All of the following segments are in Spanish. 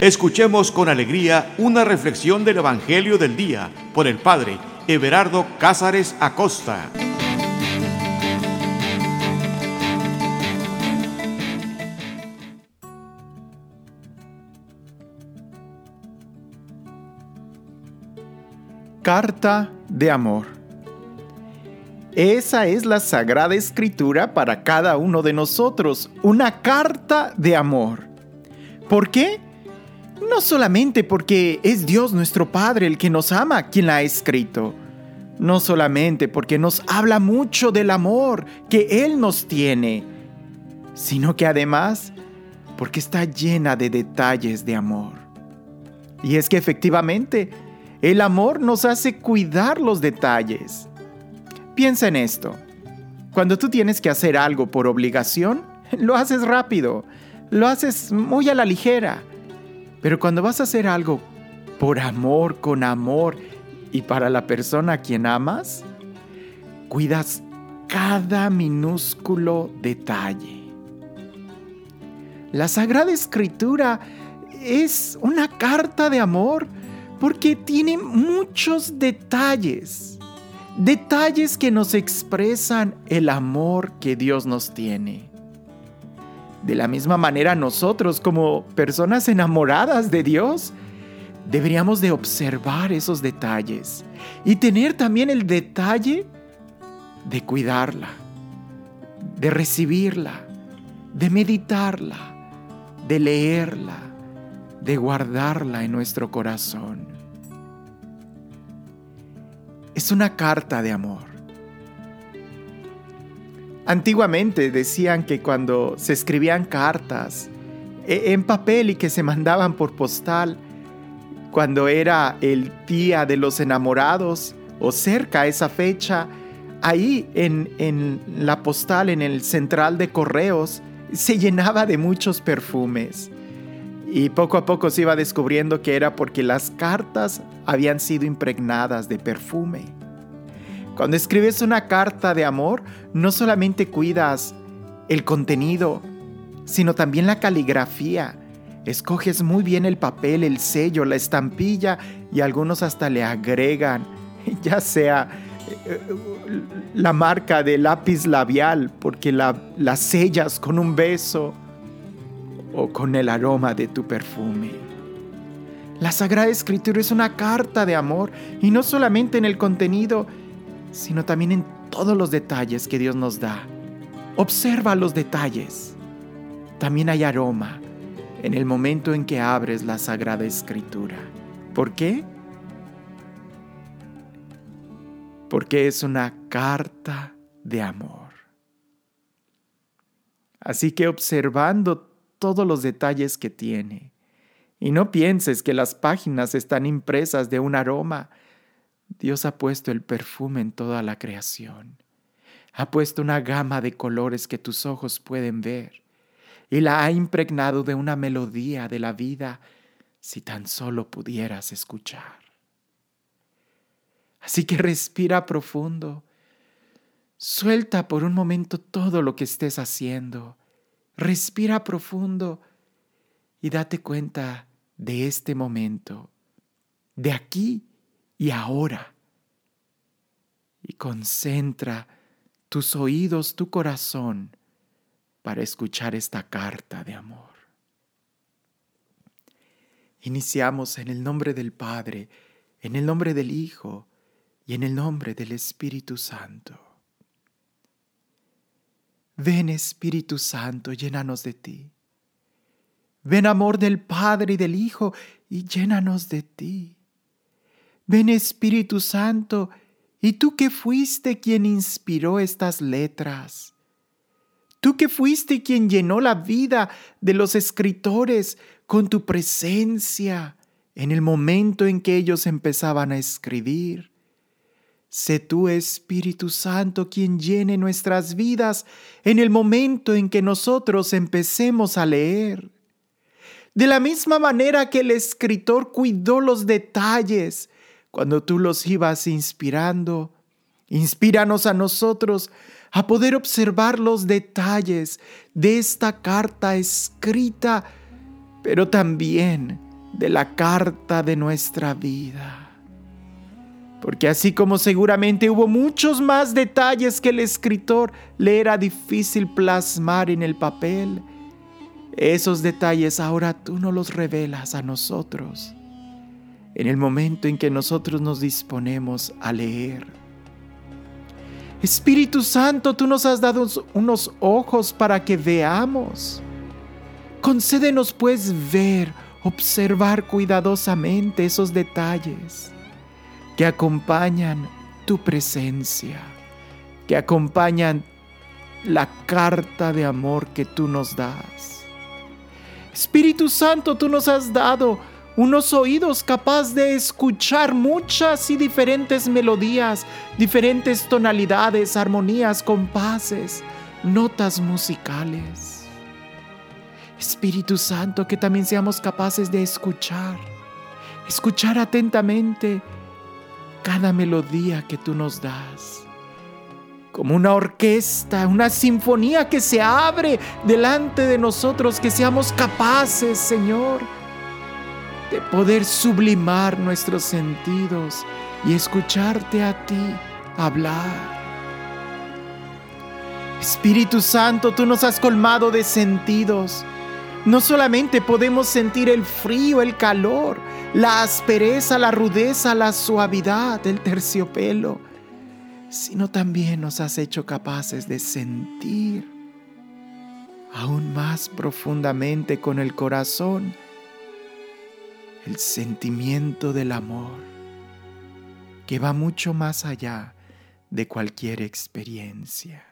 Escuchemos con alegría una reflexión del Evangelio del Día por el Padre Everardo Cázares Acosta. Carta de amor. Esa es la sagrada escritura para cada uno de nosotros, una carta de amor. ¿Por qué? No solamente porque es Dios nuestro Padre el que nos ama quien la ha escrito, no solamente porque nos habla mucho del amor que Él nos tiene, sino que además porque está llena de detalles de amor. Y es que efectivamente, el amor nos hace cuidar los detalles. Piensa en esto. Cuando tú tienes que hacer algo por obligación, lo haces rápido, lo haces muy a la ligera pero cuando vas a hacer algo por amor, con amor y para la persona a quien amas, cuidas cada minúsculo detalle. La Sagrada Escritura es una carta de amor porque tiene muchos detalles, detalles que nos expresan el amor que Dios nos tiene. De la misma manera nosotros como personas enamoradas de Dios, deberíamos de observar esos detalles y tener también el detalle de cuidarla, de recibirla, de meditarla, de leerla, de guardarla en nuestro corazón. Es una carta de amor. Antiguamente decían que cuando se escribían cartas e, en papel y que se mandaban por postal, cuando era el día de los enamorados o cerca a esa fecha, ahí en, en la postal, en el central de correos, se llenaba de muchos perfumes. Y poco a poco se iba descubriendo que era porque las cartas habían sido impregnadas de perfume. Cuando escribes una carta de amor, no solamente cuidas el contenido, sino también la caligrafía. Escoges muy bien el papel, el sello, la estampilla y algunos hasta le agregan, ya sea eh, la marca de lápiz labial, porque la, la sellas con un beso o con el aroma de tu perfume. La Sagrada Escritura es una carta de amor y no solamente en el contenido, sino también en todos los detalles que Dios nos da. Observa los detalles. También hay aroma en el momento en que abres la Sagrada Escritura. ¿Por qué? Porque es una carta de amor. Así que observando todos los detalles que tiene, y no pienses que las páginas están impresas de un aroma, Dios ha puesto el perfume en toda la creación. Ha puesto una gama de colores que tus ojos pueden ver y la ha impregnado de una melodía de la vida si tan solo pudieras escuchar. Así que respira profundo. Suelta por un momento todo lo que estés haciendo. Respira profundo y date cuenta de este momento, de aquí y ahora. Y concentra tus oídos, tu corazón, para escuchar esta carta de amor. Iniciamos en el nombre del Padre, en el nombre del Hijo y en el nombre del Espíritu Santo. Ven Espíritu Santo, llénanos de ti. Ven amor del Padre y del Hijo y llénanos de ti. Ven Espíritu Santo, y tú que fuiste quien inspiró estas letras, tú que fuiste quien llenó la vida de los escritores con tu presencia en el momento en que ellos empezaban a escribir. Sé tú, Espíritu Santo, quien llene nuestras vidas en el momento en que nosotros empecemos a leer. De la misma manera que el escritor cuidó los detalles cuando tú los ibas inspirando. Inspíranos a nosotros a poder observar los detalles de esta carta escrita, pero también de la carta de nuestra vida. Porque así como seguramente hubo muchos más detalles que el escritor le era difícil plasmar en el papel, esos detalles ahora tú no los revelas a nosotros en el momento en que nosotros nos disponemos a leer. Espíritu Santo, tú nos has dado unos ojos para que veamos. Concédenos pues ver, observar cuidadosamente esos detalles que acompañan tu presencia, que acompañan la carta de amor que tú nos das. Espíritu Santo, tú nos has dado unos oídos capaz de escuchar muchas y diferentes melodías, diferentes tonalidades, armonías, compases, notas musicales. Espíritu Santo, que también seamos capaces de escuchar, escuchar atentamente cada melodía que tú nos das. Como una orquesta, una sinfonía que se abre delante de nosotros, que seamos capaces, Señor, de poder sublimar nuestros sentidos y escucharte a ti hablar. Espíritu Santo, tú nos has colmado de sentidos. No solamente podemos sentir el frío, el calor, la aspereza, la rudeza, la suavidad del terciopelo, sino también nos has hecho capaces de sentir aún más profundamente con el corazón el sentimiento del amor que va mucho más allá de cualquier experiencia.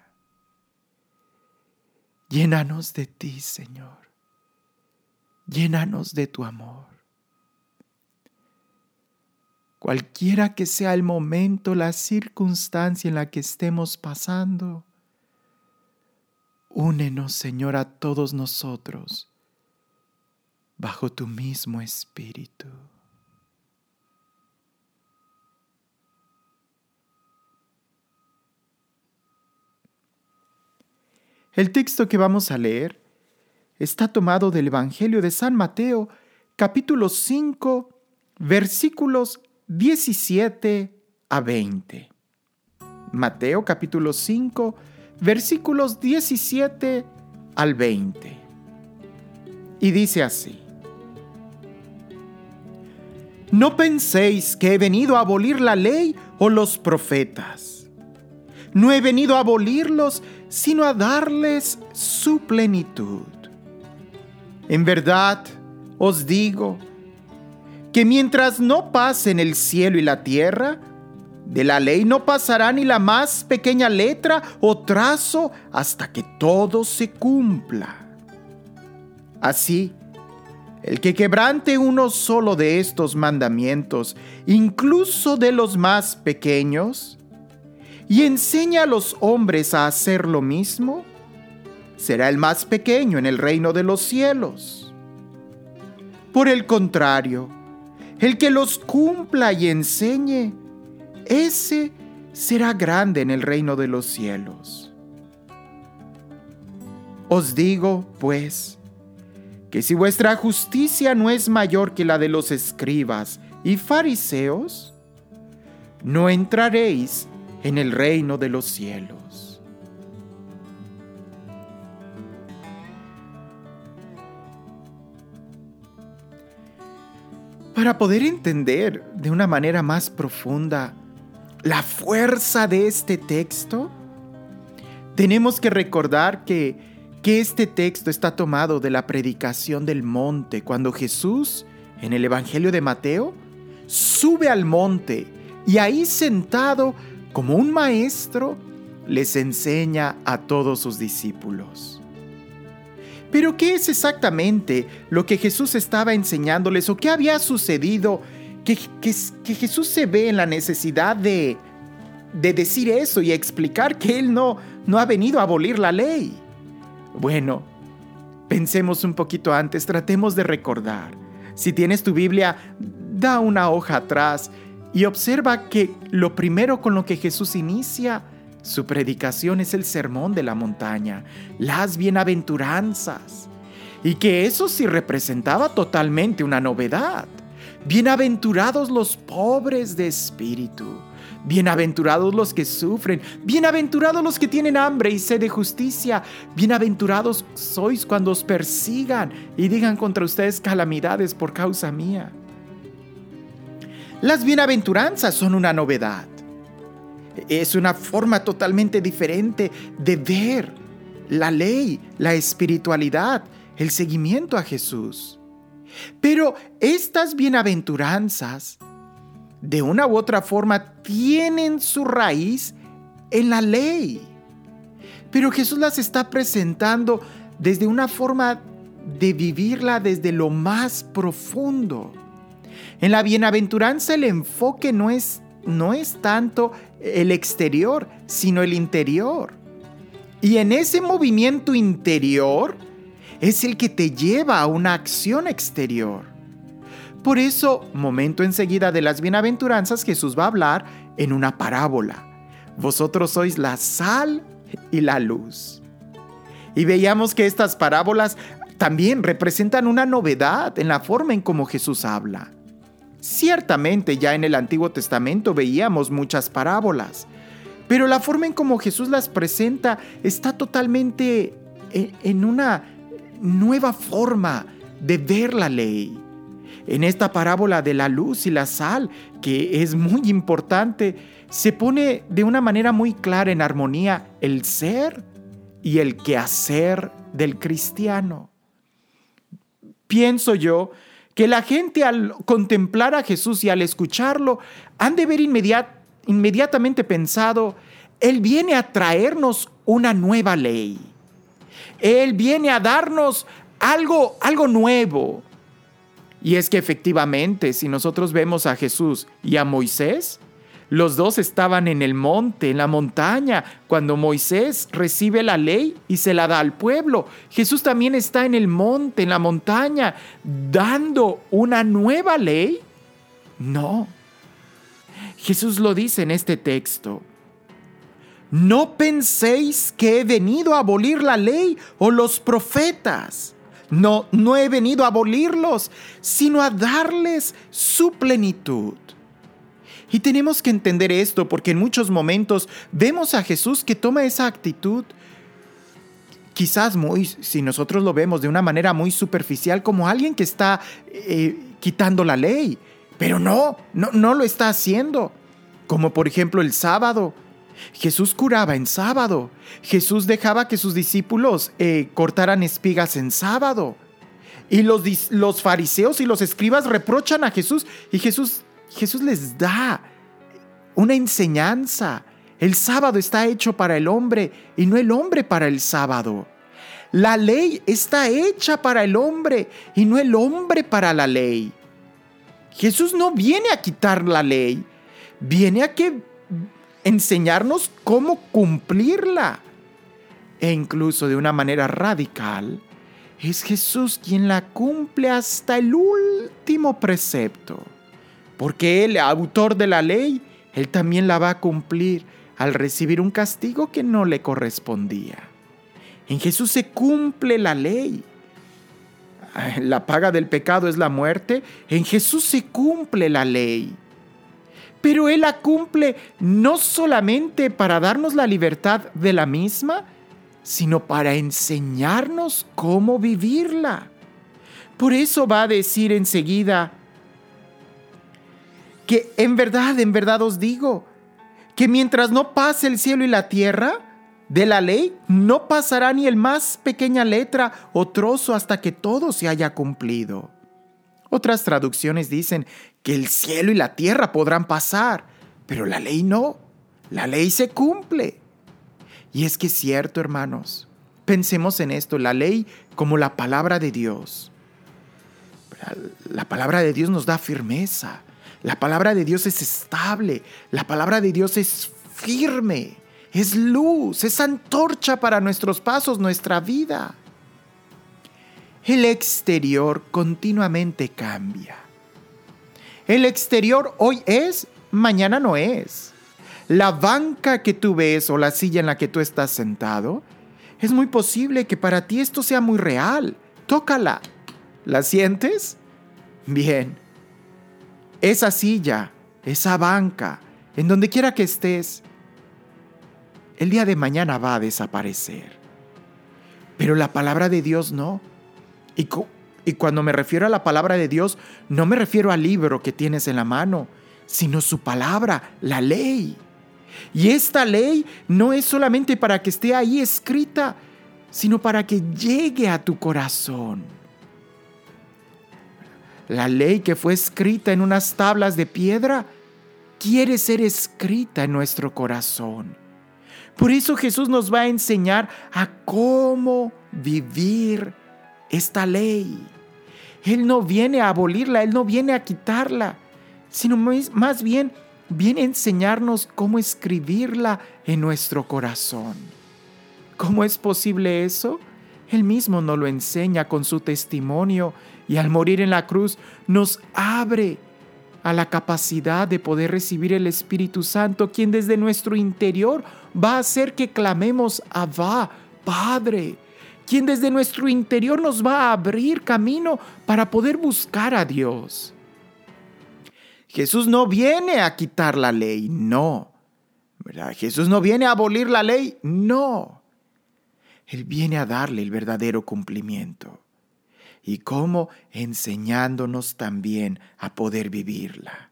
Llénanos de ti, Señor. Llénanos de tu amor. Cualquiera que sea el momento, la circunstancia en la que estemos pasando, únenos, Señor, a todos nosotros bajo tu mismo espíritu. El texto que vamos a leer está tomado del Evangelio de San Mateo, capítulo 5, versículos 17 a 20. Mateo capítulo 5, versículos 17 al 20. Y dice así. No penséis que he venido a abolir la ley o los profetas. No he venido a abolirlos, sino a darles su plenitud. En verdad os digo, que mientras no pasen el cielo y la tierra, de la ley no pasará ni la más pequeña letra o trazo hasta que todo se cumpla. Así, el que quebrante uno solo de estos mandamientos, incluso de los más pequeños, y enseña a los hombres a hacer lo mismo, será el más pequeño en el reino de los cielos. Por el contrario, el que los cumpla y enseñe, ese será grande en el reino de los cielos. Os digo, pues, que si vuestra justicia no es mayor que la de los escribas y fariseos, no entraréis en el reino de los cielos. Para poder entender de una manera más profunda la fuerza de este texto, tenemos que recordar que, que este texto está tomado de la predicación del monte, cuando Jesús, en el Evangelio de Mateo, sube al monte y ahí sentado como un maestro, les enseña a todos sus discípulos. Pero ¿qué es exactamente lo que Jesús estaba enseñándoles o qué había sucedido que, que, Jesús se ve en la necesidad de, de decir eso y explicar que Él no, no ha venido a abolir la ley? Bueno, pensemos un poquito antes, tratemos de recordar. Si tienes tu Biblia, da una hoja atrás y observa que lo primero con lo que Jesús inicia su predicación es el sermón de la montaña, las bienaventuranzas. y que eso sí representaba totalmente una novedad. Bienaventurados los pobres de espíritu, bienaventurados los que sufren, bienaventurados los que tienen hambre y sed de justicia, bienaventurados sois cuando os persigan y digan contra ustedes calamidades por causa mía. Las bienaventuranzas son una novedad. Es una forma totalmente diferente de ver la ley, la espiritualidad, el seguimiento a Jesús. Pero estas bienaventuranzas, de una u otra forma, tienen su raíz en la ley. Pero Jesús las está presentando desde una forma de vivirla desde lo más profundo. En la bienaventuranza el enfoque no es, no es tanto el exterior, sino el interior. Y en ese movimiento interior es el que te lleva a una acción exterior. Por eso, momento enseguida de las bienaventuranzas, Jesús va a hablar en una parábola. Vosotros sois la sal y la luz. Y veíamos que estas parábolas también representan una novedad en la forma en cómo Jesús habla. Ciertamente ya en el Antiguo Testamento veíamos muchas parábolas, pero la forma en cómo Jesús las presenta está totalmente en una nueva forma de ver la ley. En esta parábola de la luz y la sal, que es muy importante, se pone de una manera muy clara en armonía el ser y el quehacer del cristiano. Pienso yo que la gente al contemplar a Jesús y al escucharlo han de ver inmediatamente pensado, Él viene a traernos una nueva ley. Él viene a darnos algo, algo nuevo. Y es que efectivamente, si nosotros vemos a Jesús y a Moisés, los dos estaban en el monte, en la montaña, cuando Moisés recibe la ley y se la da al pueblo. Jesús también está en el monte, en la montaña, dando una nueva ley. No. Jesús lo dice en este texto. No penséis que he venido a abolir la ley o los profetas. No, no he venido a abolirlos, sino a darles su plenitud. Y tenemos que entender esto porque en muchos momentos vemos a Jesús que toma esa actitud, quizás muy, si nosotros lo vemos de una manera muy superficial, como alguien que está eh, quitando la ley. Pero no, no, no lo está haciendo. Como por ejemplo el sábado. Jesús curaba en sábado. Jesús dejaba que sus discípulos eh, cortaran espigas en sábado. Y los, los fariseos y los escribas reprochan a Jesús. Y Jesús, Jesús les da una enseñanza. El sábado está hecho para el hombre y no el hombre para el sábado. La ley está hecha para el hombre y no el hombre para la ley. Jesús no viene a quitar la ley, viene a que enseñarnos cómo cumplirla. E incluso de una manera radical, es Jesús quien la cumple hasta el último precepto. Porque Él, autor de la ley, Él también la va a cumplir al recibir un castigo que no le correspondía. En Jesús se cumple la ley. La paga del pecado es la muerte. En Jesús se cumple la ley pero Él la cumple no solamente para darnos la libertad de la misma, sino para enseñarnos cómo vivirla. Por eso va a decir enseguida que en verdad, en verdad os digo, que mientras no pase el cielo y la tierra, de la ley no pasará ni el más pequeña letra o trozo hasta que todo se haya cumplido. Otras traducciones dicen que el cielo y la tierra podrán pasar, pero la ley no. La ley se cumple. Y es que es cierto, hermanos. Pensemos en esto, la ley como la palabra de Dios. La palabra de Dios nos da firmeza. La palabra de Dios es estable. La palabra de Dios es firme. Es luz, es antorcha para nuestros pasos, nuestra vida el exterior continuamente cambia. El exterior hoy es, mañana no es. La banca que tú ves o la silla en la que tú estás sentado, es muy posible que para ti esto sea muy real, tócala. ¿La sientes? Bien. Esa silla, esa banca, en donde quiera que estés, el día de mañana va a desaparecer. Pero la palabra de Dios no. Y, cuando me refiero a la palabra de Dios, no me refiero al libro que tienes en la mano, sino su palabra, la ley. Y esta ley no es solamente para que esté ahí escrita, sino para que llegue a tu corazón. La ley que fue escrita en unas tablas de piedra quiere ser escrita en nuestro corazón. Por eso Jesús nos va a enseñar a cómo vivir esta ley. Él no viene a abolirla, Él no viene a quitarla, sino más bien viene a enseñarnos cómo escribirla en nuestro corazón. ¿Cómo es posible eso? Él mismo nos lo enseña con su testimonio y al morir en la cruz nos abre a la capacidad de poder recibir el Espíritu Santo, quien desde nuestro interior va a hacer que clamemos Abba, Padre, quien desde nuestro interior nos va a abrir camino para poder buscar a Dios. Jesús no viene a quitar la ley, no. Jesús no viene a abolir la ley, no. Él viene a darle el verdadero cumplimiento. ¿Y cómo? Enseñándonos también a poder vivirla.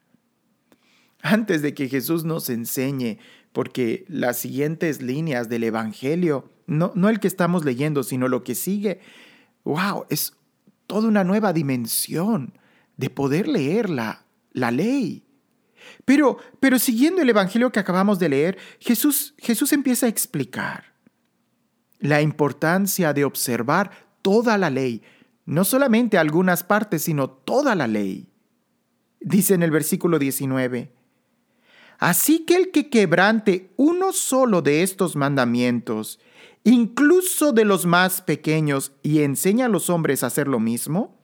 Antes de que Jesús nos enseñe, porque las siguientes líneas del Evangelio, no, no el que estamos leyendo, sino lo que sigue, wow, es toda una nueva dimensión de poder leerla, la ley. Pero, pero siguiendo el Evangelio que acabamos de leer, Jesús, Jesús empieza a explicar la importancia de observar toda la ley, no solamente algunas partes, sino toda la ley. Dice en el versículo 19, Así que el que quebrante uno solo de estos mandamientos, incluso de los más pequeños, y enseña a los hombres a hacer lo mismo,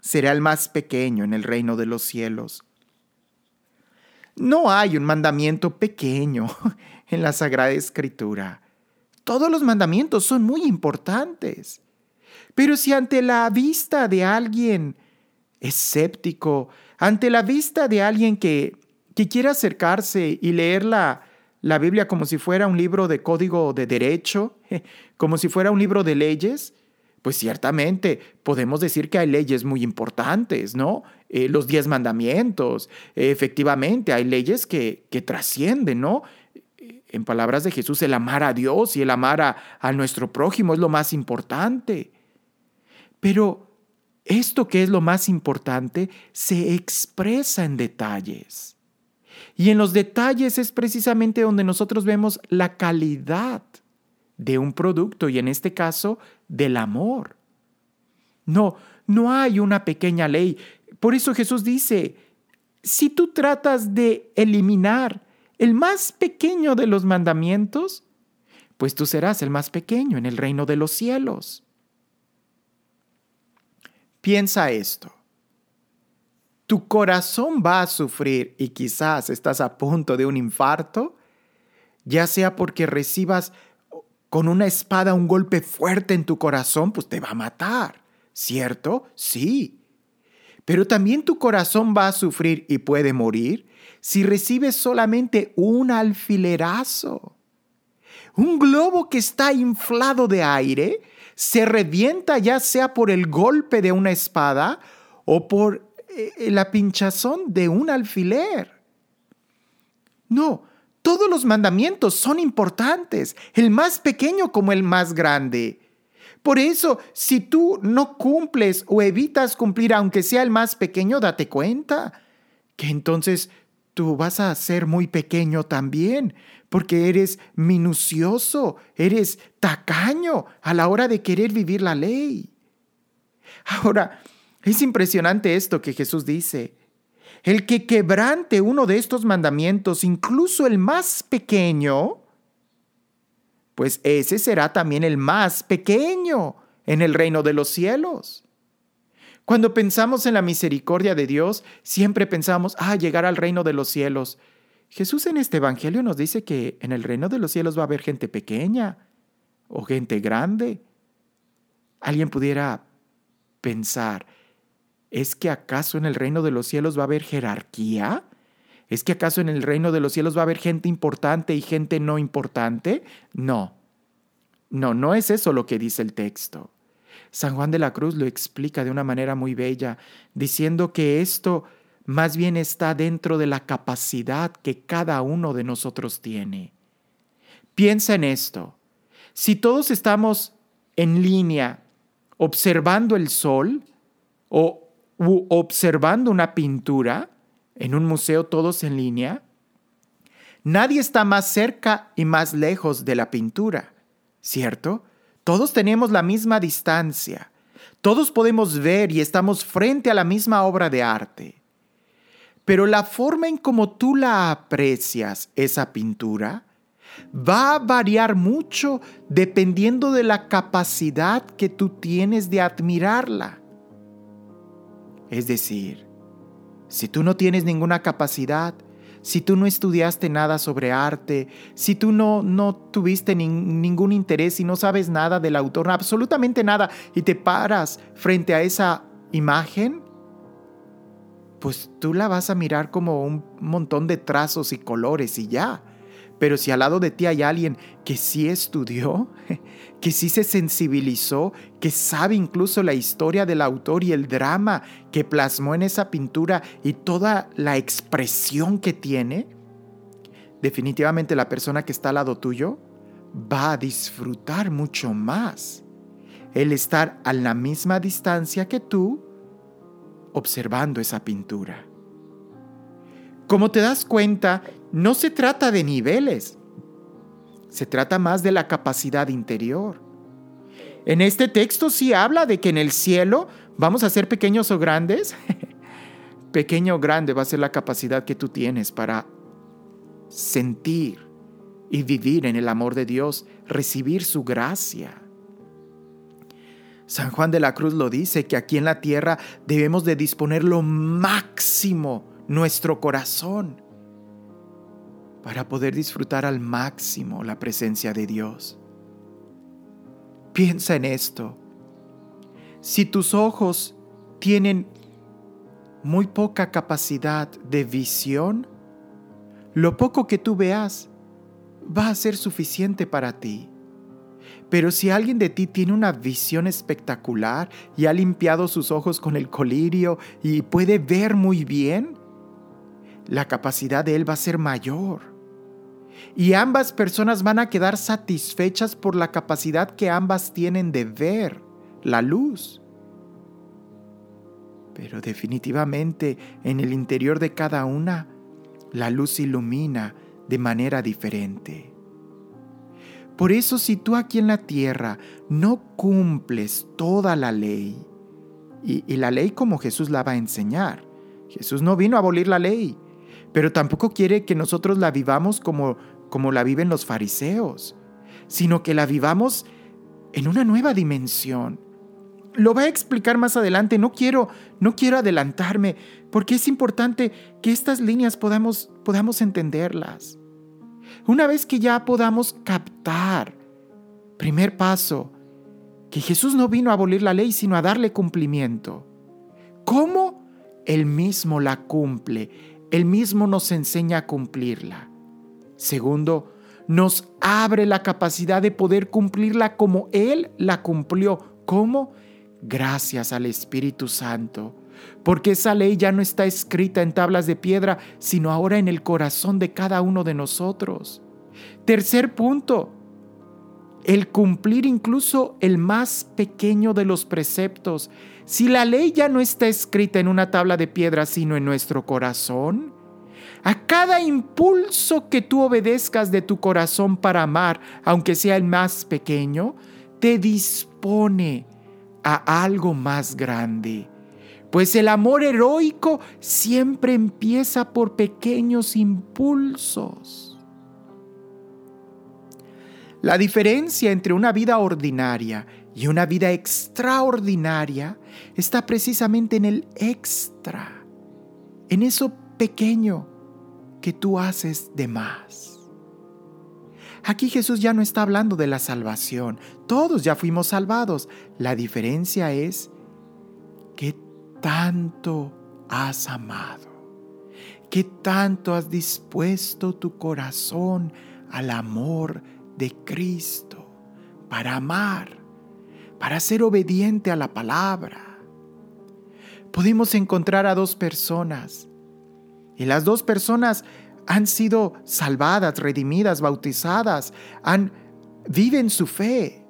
será el más pequeño en el reino de los cielos. No hay un mandamiento pequeño en la Sagrada Escritura. Todos los mandamientos son muy importantes. Pero si ante la vista de alguien escéptico, ante la vista de alguien que, que quiere acercarse y leer la, la Biblia como si fuera un libro de código de derecho, como si fuera un libro de leyes, pues ciertamente podemos decir que hay leyes muy importantes, ¿no? Eh, los diez mandamientos, efectivamente, hay leyes que, que trascienden, ¿no? en palabras de Jesús, el amar a Dios y el amar a, nuestro prójimo es lo más importante. Pero esto que es lo más importante se expresa en detalles. Y en los detalles es precisamente donde nosotros vemos la calidad de un producto y en este caso del amor. No, no hay una pequeña ley. Por eso Jesús dice, si tú tratas de eliminar el más pequeño de los mandamientos, pues tú serás el más pequeño en el reino de los cielos. Piensa esto. Tu corazón va a sufrir y quizás estás a punto de un infarto, ya sea porque recibas con una espada un golpe fuerte en tu corazón, pues te va a matar, ¿cierto? Sí. Pero también tu corazón va a sufrir y puede morir si recibes solamente un alfilerazo. Un globo que está inflado de aire se revienta ya sea por el golpe de una espada o por la pinchazón de un alfiler. No, todos los mandamientos son importantes, el más pequeño como el más grande. Por eso, si tú no cumples o evitas cumplir, aunque sea el más pequeño, date cuenta que entonces tú vas a ser muy pequeño también, porque eres minucioso, eres tacaño a la hora de querer vivir la ley. Ahora, es impresionante esto que Jesús dice. El que quebrante uno de estos mandamientos, incluso el más pequeño, pues ese será también el más pequeño en el reino de los cielos. Cuando pensamos en la misericordia de Dios, siempre pensamos, ah, llegar al reino de los cielos. Jesús en este Evangelio nos dice que en el reino de los cielos va a haber gente pequeña o gente grande. Alguien pudiera pensar, ¿es que acaso en el reino de los cielos va a haber jerarquía? ¿Es que acaso en el reino de los cielos va a haber gente importante y gente no importante? No. No, no es eso lo que dice el texto. San Juan de la Cruz lo explica de una manera muy bella, diciendo que esto más bien está dentro de la capacidad que cada uno de nosotros tiene. Piensa en esto. Si todos estamos en línea observando el sol o observando una pintura, en un museo todos en línea, nadie está más cerca y más lejos de la pintura, ¿cierto? Todos tenemos la misma distancia, todos podemos ver y estamos frente a la misma obra de arte. Pero la forma en cómo tú la aprecias, esa pintura, va a variar mucho dependiendo de la capacidad que tú tienes de admirarla. Es decir, si tú no tienes ninguna capacidad, si tú no estudiaste nada sobre arte, si tú no, no tuviste ningún interés y no sabes nada del autor, absolutamente nada, y te paras frente a esa imagen, pues tú la vas a mirar como un montón de trazos y colores y ya. Pero si al lado de ti hay alguien que sí estudió, que sí se sensibilizó, que sabe incluso la historia del autor y el drama que plasmó en esa pintura y toda la expresión que tiene, definitivamente la persona que está al lado tuyo va a disfrutar mucho más el estar a la misma distancia que tú observando esa pintura. Como te das cuenta, no se trata de niveles, se trata más de la capacidad interior. En este texto sí habla de que en el cielo vamos a ser pequeños o grandes. Pequeño o grande va a ser la capacidad que tú tienes para sentir y vivir en el amor de Dios, recibir su gracia. San Juan de la Cruz lo dice, que aquí en la tierra debemos de disponer lo máximo nuestro corazón para poder disfrutar al máximo la presencia de Dios. Piensa en esto. Si tus ojos tienen muy poca capacidad de visión, lo poco que tú veas va a ser suficiente para ti. Pero si alguien de ti tiene una visión espectacular y ha limpiado sus ojos con el colirio y puede ver muy bien, la capacidad de él va a ser mayor. Y ambas personas van a quedar satisfechas por la capacidad que ambas tienen de ver la luz. Pero definitivamente en el interior de cada una, la luz ilumina de manera diferente. Por eso si tú aquí en la tierra no cumples toda la ley, y, la ley como Jesús la va a enseñar, Jesús no vino a abolir la ley, pero tampoco quiere que nosotros la vivamos como, como la viven los fariseos, sino que la vivamos en una nueva dimensión. Lo va a explicar más adelante, no quiero, no quiero adelantarme, porque es importante que estas líneas podamos, podamos entenderlas. Una vez que ya podamos captar, primer paso, que Jesús no vino a abolir la ley, sino a darle cumplimiento. ¿Cómo? Él mismo la cumple él mismo nos enseña a cumplirla. Segundo, nos abre la capacidad de poder cumplirla como Él la cumplió. ¿Cómo? Gracias al Espíritu Santo. Porque esa ley ya no está escrita en tablas de piedra, sino ahora en el corazón de cada uno de nosotros. Tercer punto, el cumplir incluso el más pequeño de los preceptos. Si la ley ya no está escrita en una tabla de piedra, sino en nuestro corazón, a cada impulso que tú obedezcas de tu corazón para amar, aunque sea el más pequeño, te dispone a algo más grande. Pues el amor heroico siempre empieza por pequeños impulsos. La diferencia entre una vida ordinaria y una vida extraordinaria está precisamente en el extra, en eso pequeño que tú haces de más. Aquí Jesús ya no está hablando de la salvación, todos ya fuimos salvados. La diferencia es tanto has amado, que tanto has dispuesto tu corazón al amor de Cristo para amar, para ser obediente a la palabra. Podemos encontrar a dos personas y las dos personas han sido salvadas, redimidas, bautizadas, han, viven su fe,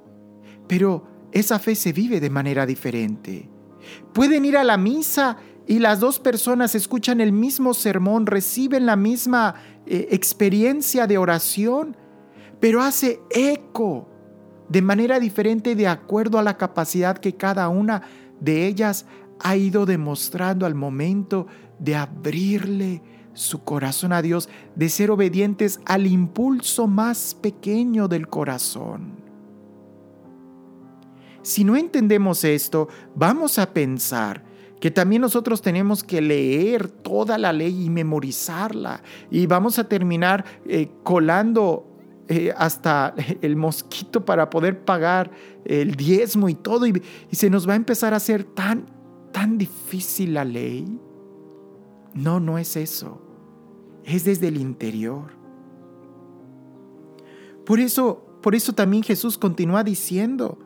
pero esa fe se vive de manera diferente. Pueden ir a la misa y las dos personas escuchan el mismo sermón, reciben la misma eh, experiencia de oración, pero hace eco de manera diferente de acuerdo a la capacidad que cada una de ellas ha ido demostrando al momento de abrirle su corazón a Dios, de ser obedientes al impulso más pequeño del corazón. Si no entendemos esto, vamos a pensar que también nosotros tenemos que leer toda la ley y memorizarla y vamos a terminar eh, colando eh, hasta el mosquito para poder pagar el diezmo y todo y, y se nos va a empezar a hacer tan, tan difícil la ley. No, no es eso es desde el interior. Por eso, por eso también Jesús continúa diciendo,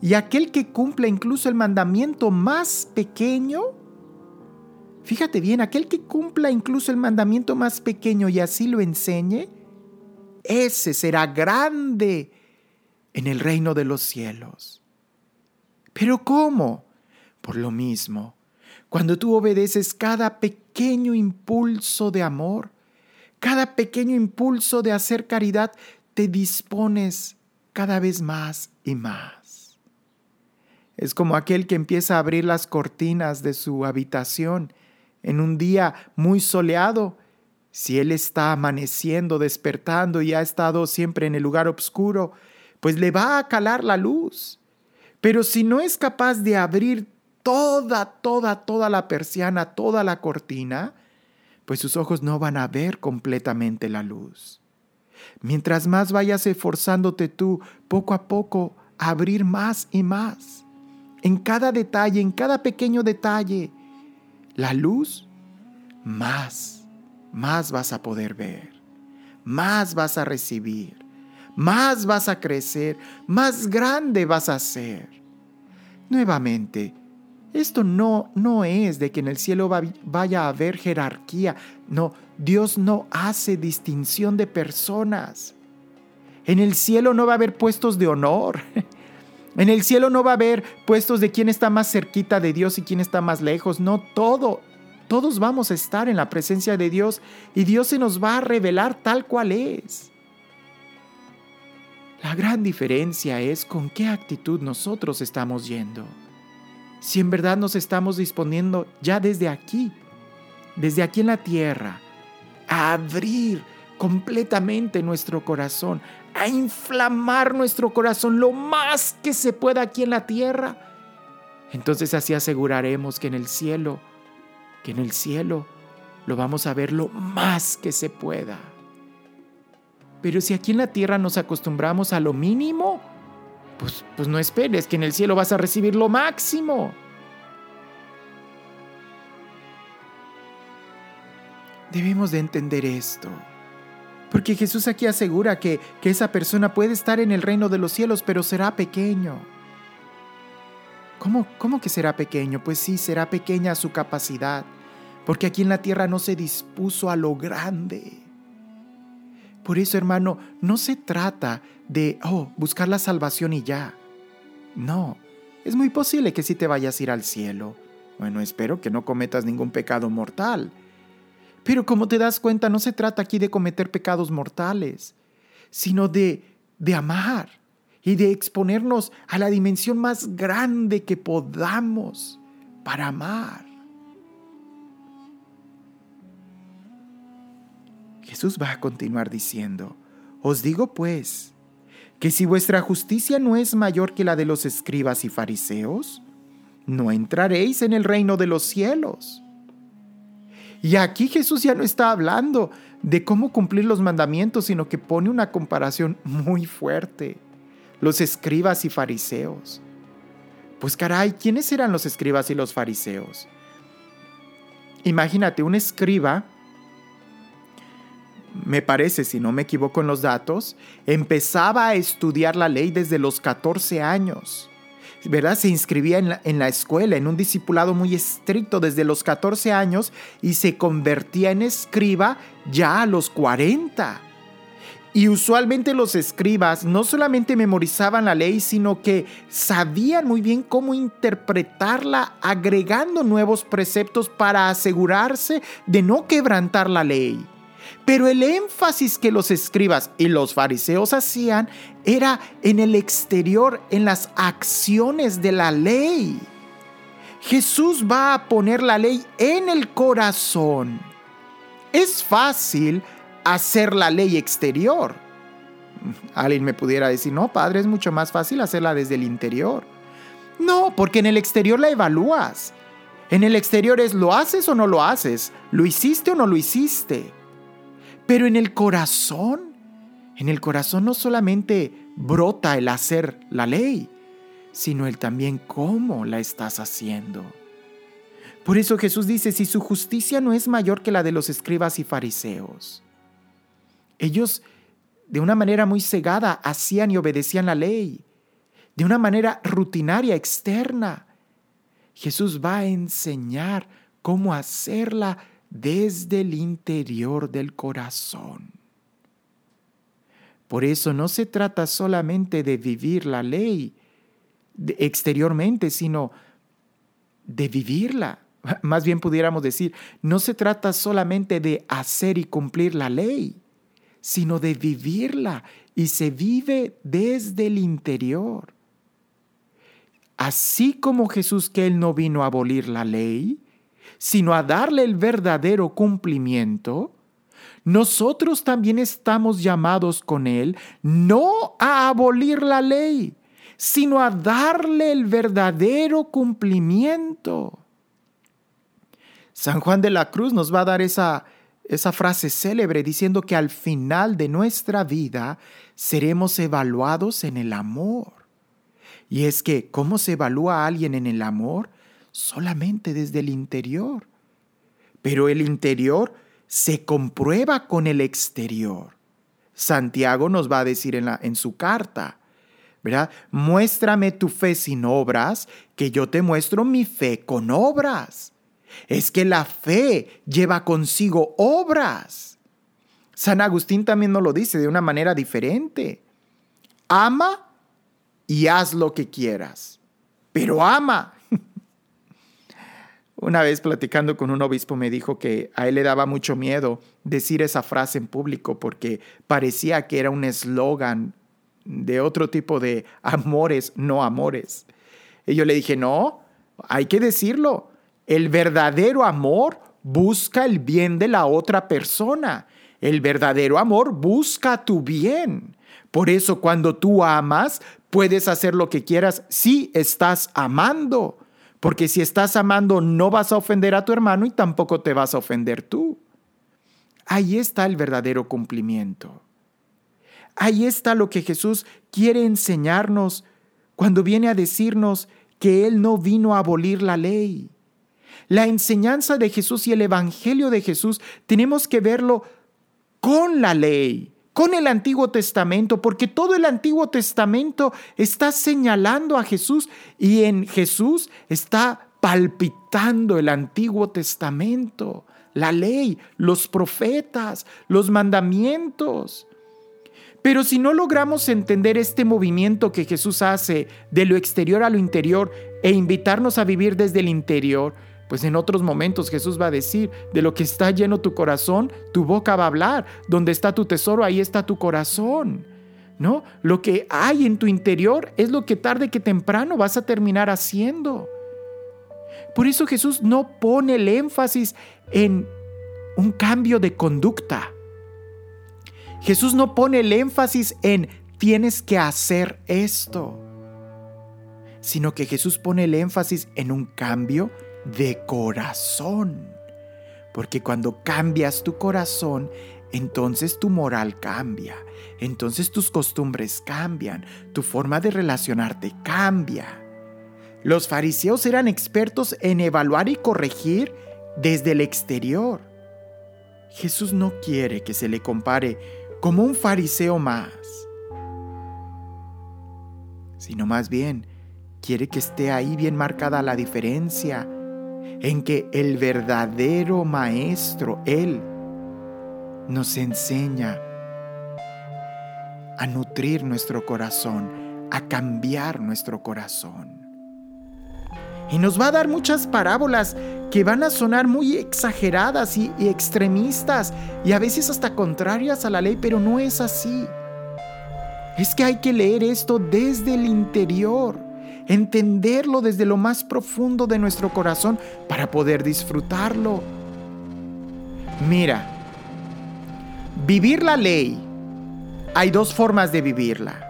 y aquel que cumpla incluso el mandamiento más pequeño, fíjate bien, aquel que cumpla incluso el mandamiento más pequeño y así lo enseñe, ese será grande en el reino de los cielos. Pero ¿cómo? Por lo mismo, cuando tú obedeces cada pequeño impulso de amor, cada pequeño impulso de hacer caridad, te dispones cada vez más y más. Es como aquel que empieza a abrir las cortinas de su habitación en un día muy soleado. Si él está amaneciendo, despertando y ha estado siempre en el lugar oscuro, pues le va a calar la luz. Pero si no es capaz de abrir toda, toda, toda la persiana, toda la cortina, pues sus ojos no van a ver completamente la luz. Mientras más vayas esforzándote tú, poco a poco, a abrir más y más, en cada detalle, en cada pequeño detalle, la luz, más, más vas a poder ver, más vas a recibir, más vas a crecer, más grande vas a ser. Nuevamente, esto no, no es de que en el cielo vaya a haber jerarquía. No, Dios no hace distinción de personas. En el cielo no va a haber puestos de honor. En el cielo no va a haber puestos de quién está más cerquita de Dios y quién está más lejos. No, todo. Todos vamos a estar en la presencia de Dios y Dios se nos va a revelar tal cual es. La gran diferencia es con qué actitud nosotros estamos yendo si en verdad nos estamos disponiendo ya desde aquí, desde aquí en la tierra, a abrir completamente nuestro corazón, a inflamar nuestro corazón lo más que se pueda aquí en la tierra, entonces así aseguraremos que en el cielo, que en el cielo lo vamos a ver lo más que se pueda. Pero si aquí en la tierra nos acostumbramos a lo mínimo, pues, pues no esperes que en el cielo vas a recibir lo máximo. Debemos de entender esto. Porque Jesús aquí asegura que, que esa persona puede estar en el reino de los cielos, pero será pequeño. ¿Cómo, ¿Cómo que será pequeño? Pues sí, será pequeña su capacidad, porque aquí en la tierra no se dispuso a lo grande. Por eso, hermano, no se trata de, oh, buscar la salvación y ya. No, es muy posible que sí te vayas a ir al cielo. Bueno, espero que no cometas ningún pecado mortal. Pero como te das cuenta, no se trata aquí de cometer pecados mortales, sino de, de amar y de exponernos a la dimensión más grande que podamos para amar. Jesús va a continuar diciendo, os digo pues, que si vuestra justicia no es mayor que la de los escribas y fariseos, no entraréis en el reino de los cielos. Y aquí Jesús ya no está hablando de cómo cumplir los mandamientos, sino que pone una comparación muy fuerte. Los escribas y fariseos. Pues caray, ¿quiénes eran los escribas y los fariseos? Imagínate, un escriba, me parece, si no me equivoco en los datos, empezaba a estudiar la ley desde los 14 años. ¿verdad? Se inscribía en la, en la, escuela, en un discipulado muy estricto desde los 14 años y se convertía en escriba ya a los 40. Y usualmente los escribas no solamente memorizaban la ley, sino que sabían muy bien cómo interpretarla agregando nuevos preceptos para asegurarse de no quebrantar la ley. Pero el énfasis que los escribas y los fariseos hacían era en el exterior, en las acciones de la ley. Jesús va a poner la ley en el corazón. Es fácil hacer la ley exterior. Alguien me pudiera decir, no, padre, es mucho más fácil hacerla desde el interior. No, porque en el exterior la evalúas. En el exterior es, ¿lo haces o no lo haces? ¿Lo hiciste o no lo hiciste? Pero en el corazón, en el corazón no solamente brota el hacer la ley, sino el también cómo la estás haciendo. Por eso Jesús dice, si su justicia no es mayor que la de los escribas y fariseos, ellos de una manera muy cegada hacían y obedecían la ley, de una manera rutinaria, externa. Jesús va a enseñar cómo hacerla desde el interior del corazón. Por eso no se trata solamente de vivir la ley exteriormente, sino de vivirla. Más bien pudiéramos decir, no se trata solamente de hacer y cumplir la ley, sino de vivirla y se vive desde el interior. Así como Jesús que Él no vino a abolir la ley, sino a darle el verdadero cumplimiento, nosotros también estamos llamados con Él no a abolir la ley, sino a darle el verdadero cumplimiento. San Juan de la Cruz nos va a dar esa, esa frase célebre diciendo que al final de nuestra vida seremos evaluados en el amor. Y es que, ¿cómo se evalúa a alguien en el amor? Solamente desde el interior. Pero el interior se comprueba con el exterior. Santiago nos va a decir en, la, en su carta, ¿verdad? Muéstrame tu fe sin obras, que yo te muestro mi fe con obras es que la fe lleva consigo obras. San Agustín también nos lo dice de una manera diferente. Ama y haz lo que quieras, pero ama. Una vez platicando con un obispo me dijo que a él le daba mucho miedo decir esa frase en público porque parecía que era un eslogan de otro tipo de amores, no amores. Y yo le dije, no, hay que decirlo. El verdadero amor busca el bien de la otra persona. El verdadero amor busca tu bien. Por eso cuando tú amas, puedes hacer lo que quieras si estás amando. Porque si estás amando, no vas a ofender a tu hermano y tampoco te vas a ofender tú. Ahí está el verdadero cumplimiento. Ahí está lo que Jesús quiere enseñarnos cuando viene a decirnos que Él no vino a abolir la ley. La enseñanza de Jesús y el Evangelio de Jesús tenemos que verlo con la ley, con el Antiguo Testamento, porque todo el Antiguo Testamento está señalando a Jesús y en Jesús está palpitando el Antiguo Testamento, la ley, los profetas, los mandamientos. Pero si no logramos entender este movimiento que Jesús hace de lo exterior a lo interior e invitarnos a vivir desde el interior, pues en otros momentos Jesús va a decir, de lo que está lleno tu corazón, tu boca va a hablar. Donde está tu tesoro, ahí está tu corazón. ¿No? Lo que hay en tu interior es lo que tarde que temprano vas a terminar haciendo. Por eso Jesús no pone el énfasis en un cambio de conducta. Jesús no pone el énfasis en tienes que hacer esto, sino que Jesús pone el énfasis en un cambio de corazón. Porque cuando cambias tu corazón, entonces tu moral cambia, entonces tus costumbres cambian, tu forma de relacionarte cambia. Los fariseos eran expertos en evaluar y corregir desde el exterior. Jesús no quiere que se le compare como un fariseo más, sino más bien quiere que esté ahí bien marcada la diferencia en que el verdadero maestro, Él, nos enseña a nutrir nuestro corazón, a cambiar nuestro corazón. Y nos va a dar muchas parábolas que van a sonar muy exageradas y, extremistas y a veces hasta contrarias a la ley, pero no es así. Es que hay que leer esto desde el interior, entenderlo desde lo más profundo de nuestro corazón para poder disfrutarlo. Mira, vivir la ley, hay dos formas de vivirla.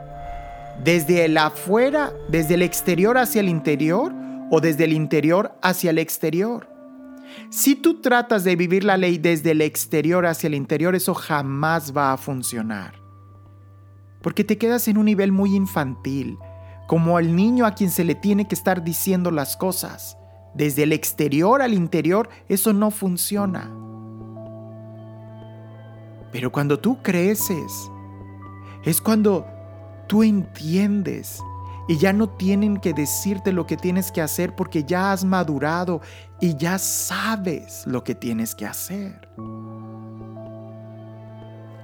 Desde el afuera, desde el exterior hacia el interior, o desde el interior hacia el exterior. Si tú tratas de vivir la ley desde el exterior hacia el interior, eso jamás va a funcionar. Porque te quedas en un nivel muy infantil, como el niño a quien se le tiene que estar diciendo las cosas. Desde el exterior al interior, eso no funciona. Pero cuando tú creces, es cuando tú entiendes y ya no tienen que decirte lo que tienes que hacer porque ya has madurado y ya sabes lo que tienes que hacer.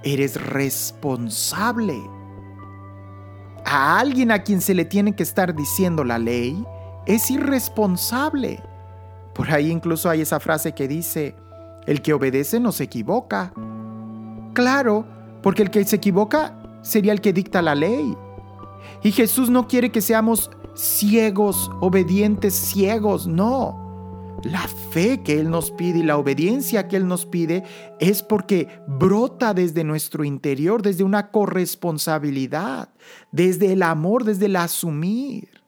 Eres responsable. A alguien a quien se le tiene que estar diciendo la ley es irresponsable. Por ahí incluso hay esa frase que dice, el que obedece no se equivoca. Claro, porque el que se equivoca sería el que dicta la ley. Y Jesús no quiere que seamos ciegos, obedientes ciegos, no. La fe que Él nos pide y la obediencia que Él nos pide es porque brota desde nuestro interior, desde una corresponsabilidad, desde el amor, desde el asumir.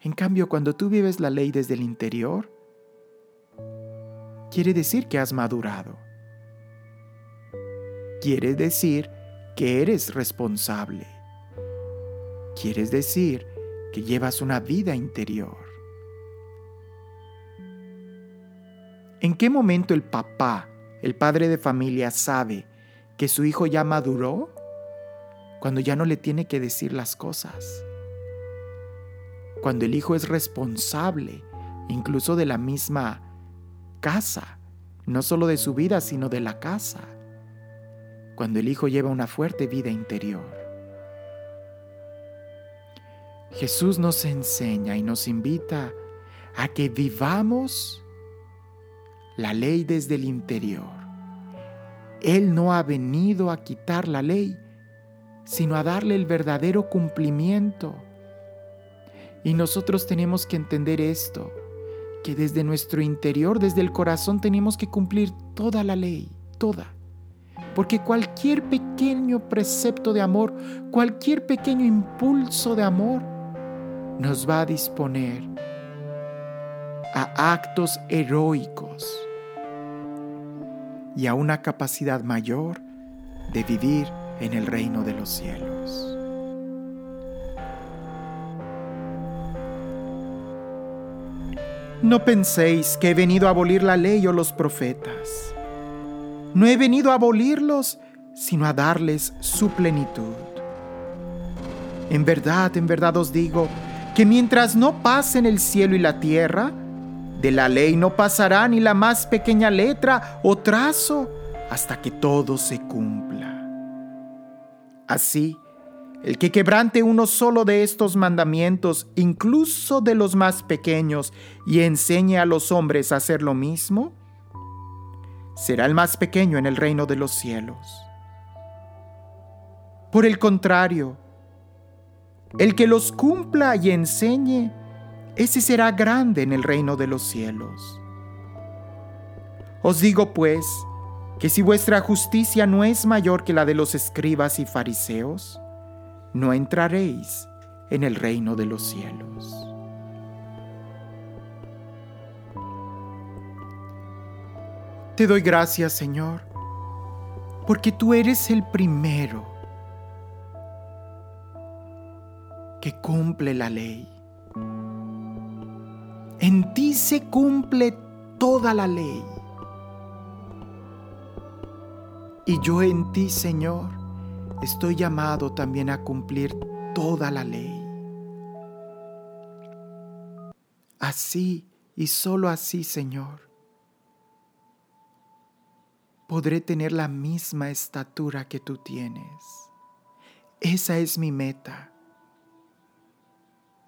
En cambio, cuando tú vives la ley desde el interior, quiere decir que has madurado. Quiere decir que eres responsable. Quiere decir que llevas una vida interior. ¿En qué momento el papá, el padre de familia, sabe que su hijo ya maduró? Cuando ya no le tiene que decir las cosas. Cuando el hijo es responsable, incluso de la misma casa, no solo de su vida, sino de la casa, cuando el Hijo lleva una fuerte vida interior. Jesús nos enseña y nos invita a que vivamos la ley desde el interior. Él no ha venido a quitar la ley, sino a darle el verdadero cumplimiento. Y nosotros tenemos que entender esto que desde nuestro interior, desde el corazón, tenemos que cumplir toda la ley, toda. Porque cualquier pequeño precepto de amor, cualquier pequeño impulso de amor, nos va a disponer a actos heroicos y a una capacidad mayor de vivir en el reino de los cielos. No penséis que he venido a abolir la ley o los profetas. No he venido a abolirlos, sino a darles su plenitud. En verdad, en verdad os digo, que mientras no pasen el cielo y la tierra, de la ley no pasará ni la más pequeña letra o trazo hasta que todo se cumpla. Así, el que quebrante uno solo de estos mandamientos, incluso de los más pequeños, y enseñe a los hombres a hacer lo mismo, será el más pequeño en el reino de los cielos. Por el contrario, el que los cumpla y enseñe, ese será grande en el reino de los cielos. Os digo pues, que si vuestra justicia no es mayor que la de los escribas y fariseos, no entraréis en el reino de los cielos. Te doy gracias, Señor, porque tú eres el primero que cumple la ley. En ti se cumple toda la ley. Y yo en ti, Señor, estoy llamado también a cumplir toda la ley. Así y solo así, Señor, podré tener la misma estatura que tú tienes. Esa es mi meta.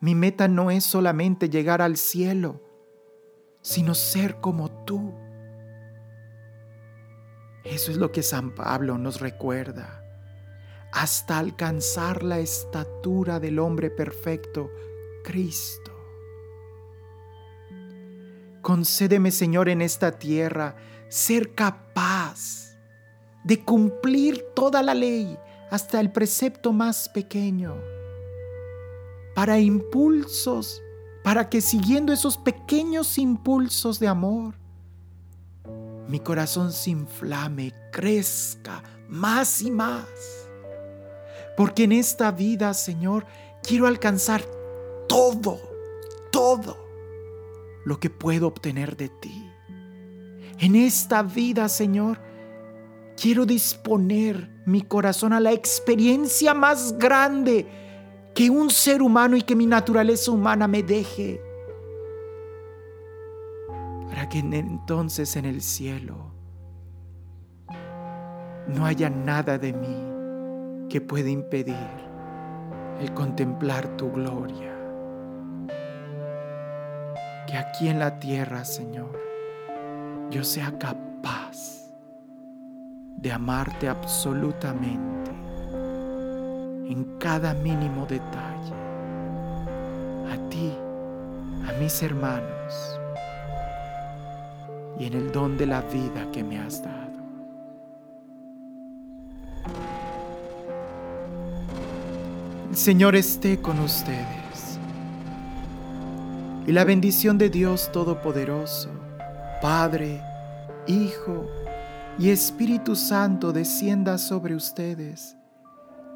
Mi meta no es solamente llegar al cielo, sino ser como tú. Eso es lo que San Pablo nos recuerda. Hasta alcanzar la estatura del hombre perfecto, Cristo. Concédeme, Señor, en esta tierra ser capaz de cumplir toda la ley hasta el precepto más pequeño, para impulsos, para que siguiendo esos pequeños impulsos de amor, mi corazón se inflame, crezca más y más. Porque en esta vida, Señor, quiero alcanzar todo, todo lo que puedo obtener de ti. En esta vida, Señor, quiero disponer mi corazón a la experiencia más grande que un ser humano y que mi naturaleza humana me deje para que entonces en el cielo no haya nada de mí que pueda impedir el contemplar tu gloria. Que aquí en la tierra, Señor, yo sea capaz de amarte absolutamente en cada mínimo detalle. A ti, a mis hermanos y en el don de la vida que me has dado. El Señor esté con ustedes. Y la bendición de Dios Todopoderoso, Padre, Hijo y Espíritu Santo descienda sobre ustedes